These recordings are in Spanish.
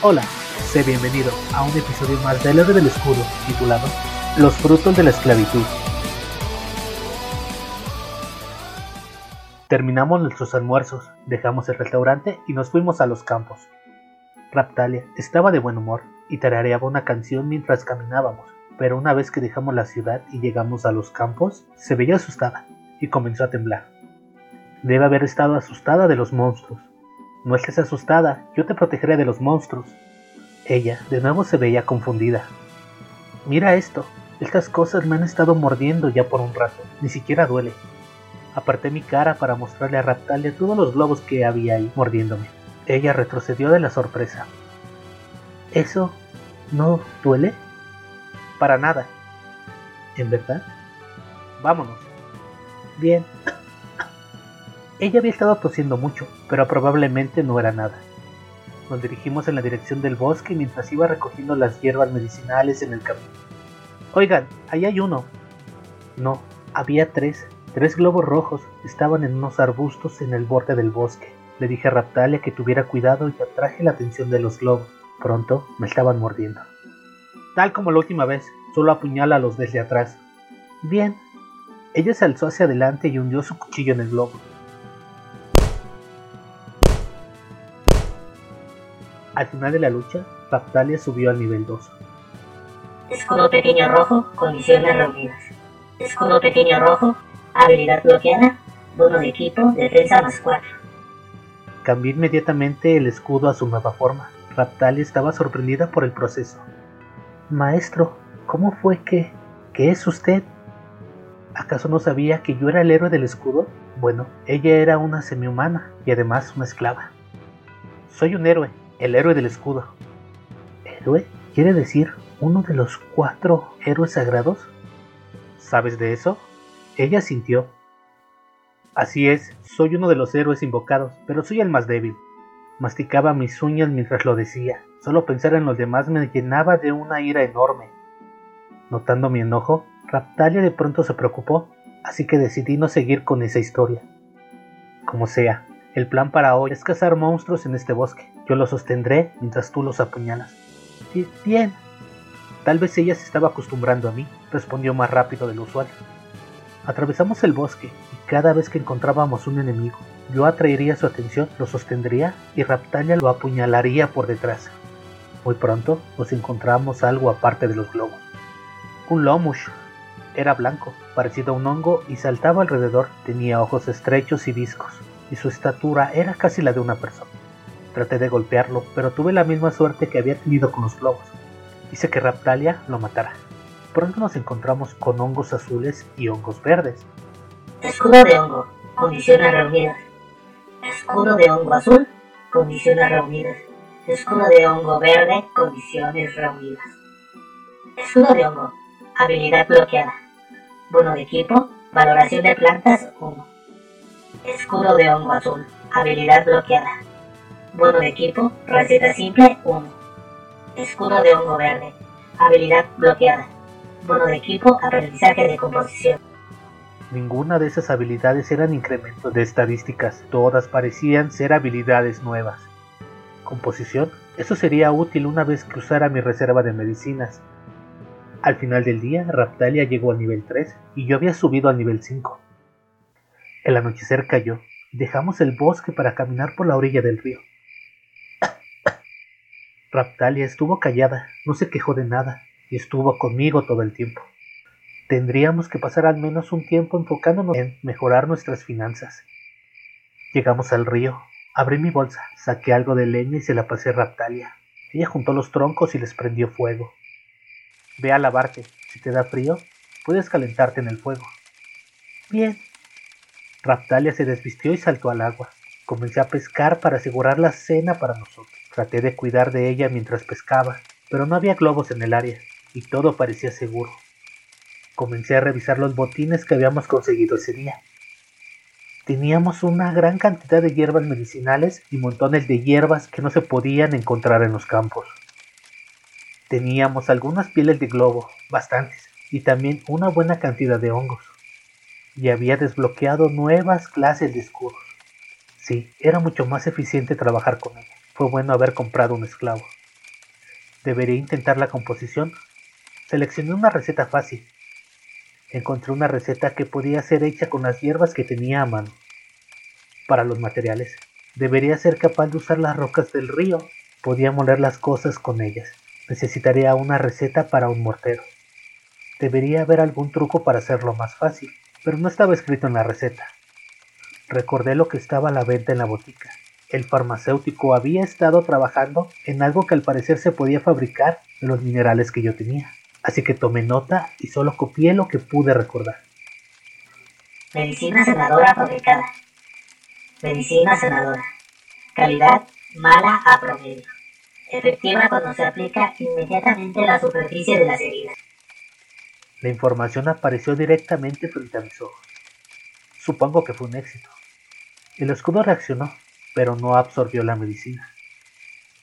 Hola, sé bienvenido a un episodio más del Héroe del Escudo titulado Los frutos de la esclavitud. Terminamos nuestros almuerzos, dejamos el restaurante y nos fuimos a los campos. Raptalia estaba de buen humor y tarareaba una canción mientras caminábamos, pero una vez que dejamos la ciudad y llegamos a los campos, se veía asustada y comenzó a temblar. Debe haber estado asustada de los monstruos. No estés asustada, yo te protegeré de los monstruos. Ella de nuevo se veía confundida. Mira esto, estas cosas me han estado mordiendo ya por un rato, ni siquiera duele. Aparté mi cara para mostrarle a Raptalia todos los globos que había ahí mordiéndome. Ella retrocedió de la sorpresa. ¿Eso no duele? Para nada. ¿En verdad? Vámonos. Bien. Ella había estado tosiendo mucho, pero probablemente no era nada. Nos dirigimos en la dirección del bosque mientras iba recogiendo las hierbas medicinales en el camino. Oigan, ahí hay uno. No, había tres. Tres globos rojos estaban en unos arbustos en el borde del bosque. Le dije a Raptalia que tuviera cuidado y atraje la atención de los globos. Pronto me estaban mordiendo. Tal como la última vez, solo apuñálalos desde atrás. Bien. Ella se alzó hacia adelante y hundió su cuchillo en el globo. Al final de la lucha, Raptalia subió al nivel 2. Escudo pequeño rojo, condiciones reunidas. Escudo pequeño rojo, habilidad bloqueada, bono de equipo, defensa más 4. Cambié inmediatamente el escudo a su nueva forma. Raptalia estaba sorprendida por el proceso. Maestro, ¿cómo fue que... ¿Qué es usted? ¿Acaso no sabía que yo era el héroe del escudo? Bueno, ella era una semihumana y además una esclava. Soy un héroe, el héroe del escudo. ¿Héroe? ¿Quiere decir uno de los cuatro héroes sagrados? ¿Sabes de eso? Ella sintió. Así es, soy uno de los héroes invocados, pero soy el más débil. Masticaba mis uñas mientras lo decía. Solo pensar en los demás me llenaba de una ira enorme. Notando mi enojo, Raptalia de pronto se preocupó, así que decidí no seguir con esa historia. Como sea, el plan para hoy es cazar monstruos en este bosque. Yo los sostendré mientras tú los apuñalas. Bien. Tal vez ella se estaba acostumbrando a mí, respondió más rápido de lo usual. Atravesamos el bosque y cada vez que encontrábamos un enemigo, yo atraería su atención, lo sostendría y Raptalia lo apuñalaría por detrás. Muy pronto nos encontramos algo aparte de los globos. Un lomush. Era blanco, parecido a un hongo y saltaba alrededor. Tenía ojos estrechos y viscos, y su estatura era casi la de una persona. Traté de golpearlo, pero tuve la misma suerte que había tenido con los globos. Hice que Raptalia lo matara. Pronto nos encontramos con hongos azules y hongos verdes. Escudo de hongo, condiciones reunidas. Escudo de hongo azul, condiciones reunidas. Escudo de hongo verde, condiciones reunidas. Escudo de hongo, habilidad bloqueada. Bono de equipo, valoración de plantas 1. Escudo de hongo azul, habilidad bloqueada. Bono de equipo, receta simple 1. Escudo de hongo verde, habilidad bloqueada. Bono de equipo, aprendizaje de composición. Ninguna de esas habilidades eran incrementos de estadísticas, todas parecían ser habilidades nuevas. Composición, eso sería útil una vez que usara mi reserva de medicinas. Al final del día, Raptalia llegó al nivel 3 y yo había subido al nivel 5. El anochecer cayó. Dejamos el bosque para caminar por la orilla del río. Raptalia estuvo callada, no se quejó de nada, y estuvo conmigo todo el tiempo. Tendríamos que pasar al menos un tiempo enfocándonos en mejorar nuestras finanzas. Llegamos al río, abrí mi bolsa, saqué algo de leña y se la pasé a Raptalia. Ella juntó los troncos y les prendió fuego. Ve a lavarte. Si te da frío, puedes calentarte en el fuego. Bien. Raptalia se desvistió y saltó al agua. Comencé a pescar para asegurar la cena para nosotros. Traté de cuidar de ella mientras pescaba, pero no había globos en el área y todo parecía seguro. Comencé a revisar los botines que habíamos conseguido ese día. Teníamos una gran cantidad de hierbas medicinales y montones de hierbas que no se podían encontrar en los campos. Teníamos algunas pieles de globo, bastantes, y también una buena cantidad de hongos. Y había desbloqueado nuevas clases de escudos. Sí, era mucho más eficiente trabajar con ella. Fue bueno haber comprado un esclavo. Debería intentar la composición. Seleccioné una receta fácil. Encontré una receta que podía ser hecha con las hierbas que tenía a mano. Para los materiales, debería ser capaz de usar las rocas del río. Podía moler las cosas con ellas. Necesitaría una receta para un mortero. Debería haber algún truco para hacerlo más fácil, pero no estaba escrito en la receta. Recordé lo que estaba a la venta en la botica. El farmacéutico había estado trabajando en algo que al parecer se podía fabricar de los minerales que yo tenía. Así que tomé nota y solo copié lo que pude recordar. Medicina sanadora fabricada. Medicina sanadora. Calidad mala a promedio. Efectiva cuando se aplica inmediatamente a la superficie de las heridas. La información apareció directamente frente a mis ojos. Supongo que fue un éxito. El escudo reaccionó pero no absorbió la medicina.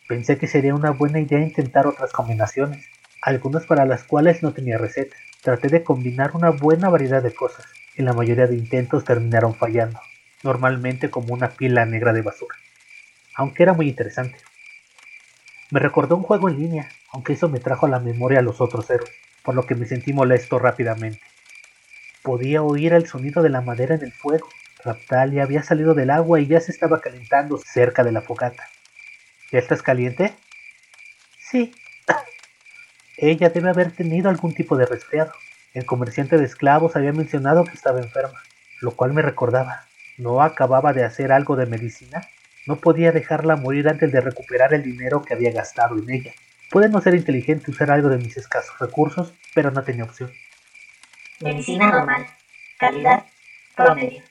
Pensé que sería una buena idea intentar otras combinaciones, algunas para las cuales no tenía receta. Traté de combinar una buena variedad de cosas, y la mayoría de intentos terminaron fallando, normalmente como una pila negra de basura, aunque era muy interesante. Me recordó un juego en línea, aunque eso me trajo a la memoria a los otros héroes, por lo que me sentí molesto rápidamente. Podía oír el sonido de la madera en el fuego, Raptalia había salido del agua y ya se estaba calentando cerca de la fogata. ¿Ya estás caliente? Sí. Ella debe haber tenido algún tipo de resfriado. El comerciante de esclavos había mencionado que estaba enferma, lo cual me recordaba. ¿No acababa de hacer algo de medicina? No podía dejarla morir antes de recuperar el dinero que había gastado en ella. Puede no ser inteligente usar algo de mis escasos recursos, pero no tenía opción. Medicina normal. Calidad promedio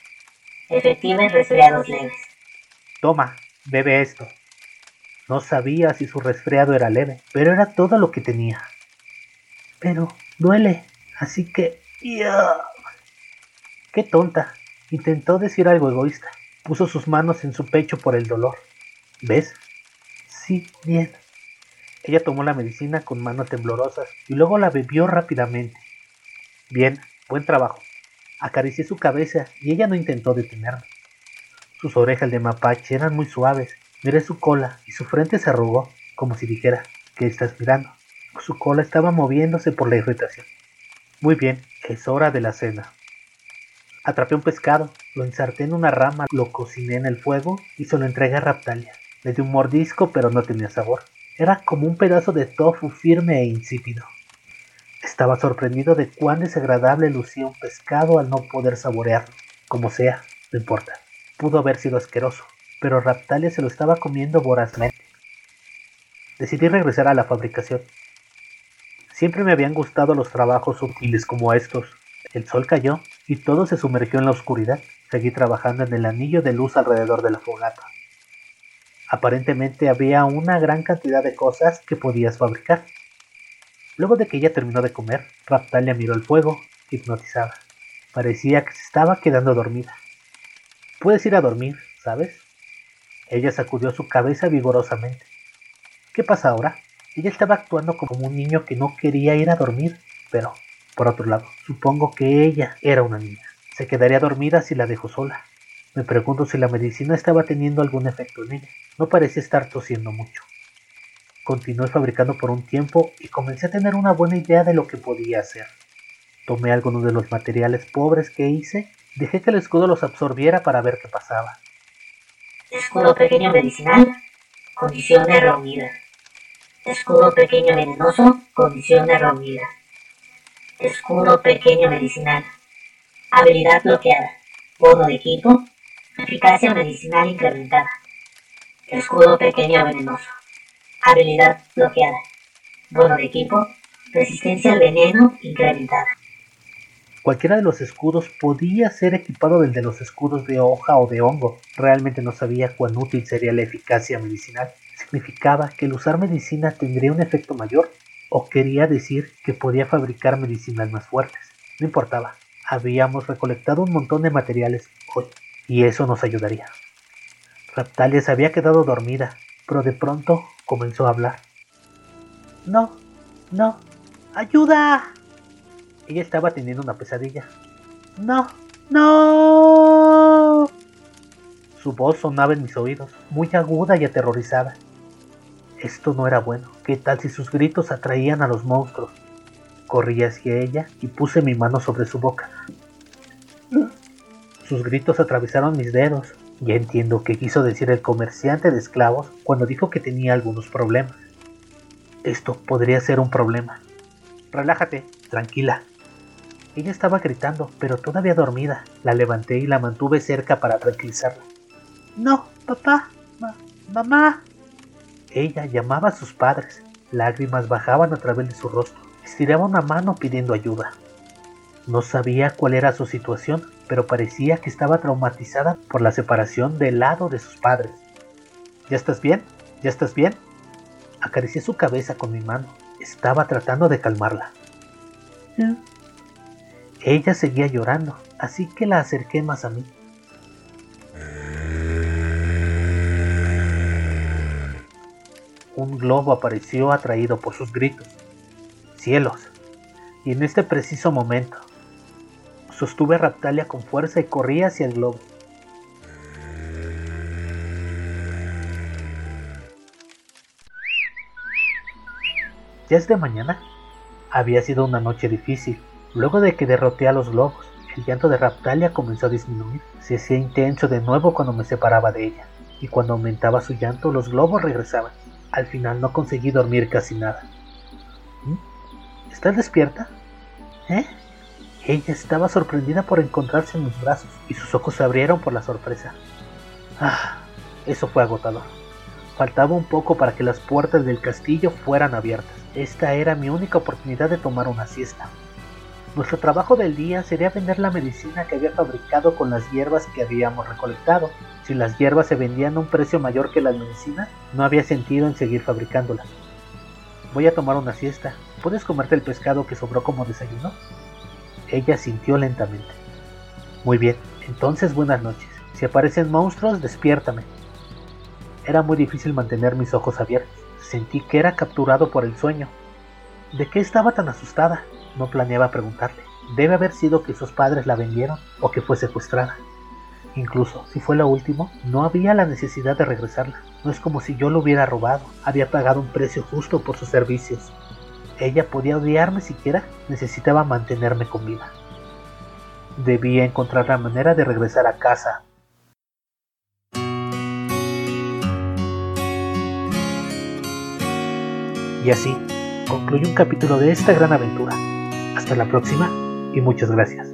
efectiva en resfriados leves. Toma, bebe esto. No sabía si su resfriado era leve, pero era todo lo que tenía. Pero duele, así que... ¡Qué tonta! Intentó decir algo egoísta. Puso sus manos en su pecho por el dolor. ¿Ves? Sí, bien. Ella tomó la medicina con manos temblorosas y luego la bebió rápidamente. Bien, buen trabajo. Acaricié su cabeza y ella no intentó detenerme. Sus orejas de mapache eran muy suaves. Miré su cola y su frente se arrugó, como si dijera, ¿qué estás mirando? Su cola estaba moviéndose por la irritación. Muy bien, es hora de la cena. Atrapé un pescado, lo ensarté en una rama, lo cociné en el fuego y se lo entregué a Raptalia. Le di un mordisco, pero no tenía sabor. Era como un pedazo de tofu firme e insípido. Estaba sorprendido de cuán desagradable lucía un pescado al no poder saborearlo. Como sea, no importa. Pudo haber sido asqueroso, pero Raptalia se lo estaba comiendo vorazmente. Decidí regresar a la fabricación. Siempre me habían gustado los trabajos sutiles como estos. El sol cayó y todo se sumergió en la oscuridad. Seguí trabajando en el anillo de luz alrededor de la fogata. Aparentemente había una gran cantidad de cosas que podías fabricar. Luego de que ella terminó de comer, Raptalia miró el fuego, hipnotizada. Parecía que se estaba quedando dormida. Puedes ir a dormir, ¿sabes? Ella sacudió su cabeza vigorosamente. ¿Qué pasa ahora? Ella estaba actuando como un niño que no quería ir a dormir, pero, por otro lado, supongo que ella era una niña. Se quedaría dormida si la dejo sola. Me pregunto si la medicina estaba teniendo algún efecto en ella. No parecía estar tosiendo mucho. Continué fabricando por un tiempo y comencé a tener una buena idea de lo que podía hacer. Tomé algunos de los materiales pobres que hice, dejé que el escudo los absorbiera para ver qué pasaba. Escudo pequeño medicinal, condiciones reunidas. Escudo pequeño venenoso, condiciones reunidas. Escudo pequeño medicinal. Habilidad bloqueada. Bono de equipo. Eficacia medicinal incrementada. Escudo pequeño venenoso. Habilidad bloqueada. Bono de equipo. Resistencia al veneno incrementada. Cualquiera de los escudos podía ser equipado del de los escudos de hoja o de hongo. Realmente no sabía cuán útil sería la eficacia medicinal. ¿Significaba que el usar medicina tendría un efecto mayor? ¿O quería decir que podía fabricar medicinas más fuertes? No importaba. Habíamos recolectado un montón de materiales hoy, y eso nos ayudaría. Raptalia se había quedado dormida, pero de pronto comenzó a hablar. No, no, ayuda. Ella estaba teniendo una pesadilla. No, no. Su voz sonaba en mis oídos, muy aguda y aterrorizada. Esto no era bueno. ¿Qué tal si sus gritos atraían a los monstruos? Corrí hacia ella y puse mi mano sobre su boca. Sus gritos atravesaron mis dedos. Ya entiendo qué quiso decir el comerciante de esclavos cuando dijo que tenía algunos problemas. Esto podría ser un problema. Relájate, tranquila. Ella estaba gritando, pero todavía dormida. La levanté y la mantuve cerca para tranquilizarla. No, papá, mamá. Ella llamaba a sus padres. Lágrimas bajaban a través de su rostro. Estiraba una mano pidiendo ayuda. No sabía cuál era su situación, pero parecía que estaba traumatizada por la separación del lado de sus padres. ¿Ya estás bien? ¿Ya estás bien? Acaricié su cabeza con mi mano. Estaba tratando de calmarla. Ella seguía llorando, así que la acerqué más a mí. Un globo apareció atraído por sus gritos. Cielos. Y en este preciso momento, Sostuve a Raptalia con fuerza y corrí hacia el globo. Ya es de mañana. Había sido una noche difícil. Luego de que derroté a los globos, el llanto de Raptalia comenzó a disminuir. Se hacía intenso de nuevo cuando me separaba de ella, y cuando aumentaba su llanto, los globos regresaban. Al final no conseguí dormir casi nada. ¿Mm? ¿Estás despierta? ¿Eh? Ella estaba sorprendida por encontrarse en mis brazos y sus ojos se abrieron por la sorpresa. Ah, eso fue agotador. Faltaba un poco para que las puertas del castillo fueran abiertas. Esta era mi única oportunidad de tomar una siesta. Nuestro trabajo del día sería vender la medicina que había fabricado con las hierbas que habíamos recolectado. Si las hierbas se vendían a un precio mayor que la medicina, no había sentido en seguir fabricándolas. Voy a tomar una siesta. ¿Puedes comerte el pescado que sobró como desayuno? Ella sintió lentamente. Muy bien, entonces buenas noches. Si aparecen monstruos, despiértame. Era muy difícil mantener mis ojos abiertos. Sentí que era capturado por el sueño. ¿De qué estaba tan asustada? No planeaba preguntarle. Debe haber sido que sus padres la vendieron o que fue secuestrada. Incluso si fue lo último, no había la necesidad de regresarla. No es como si yo lo hubiera robado. Había pagado un precio justo por sus servicios ella podía odiarme siquiera, necesitaba mantenerme con vida. Debía encontrar la manera de regresar a casa. Y así concluye un capítulo de esta gran aventura. Hasta la próxima y muchas gracias.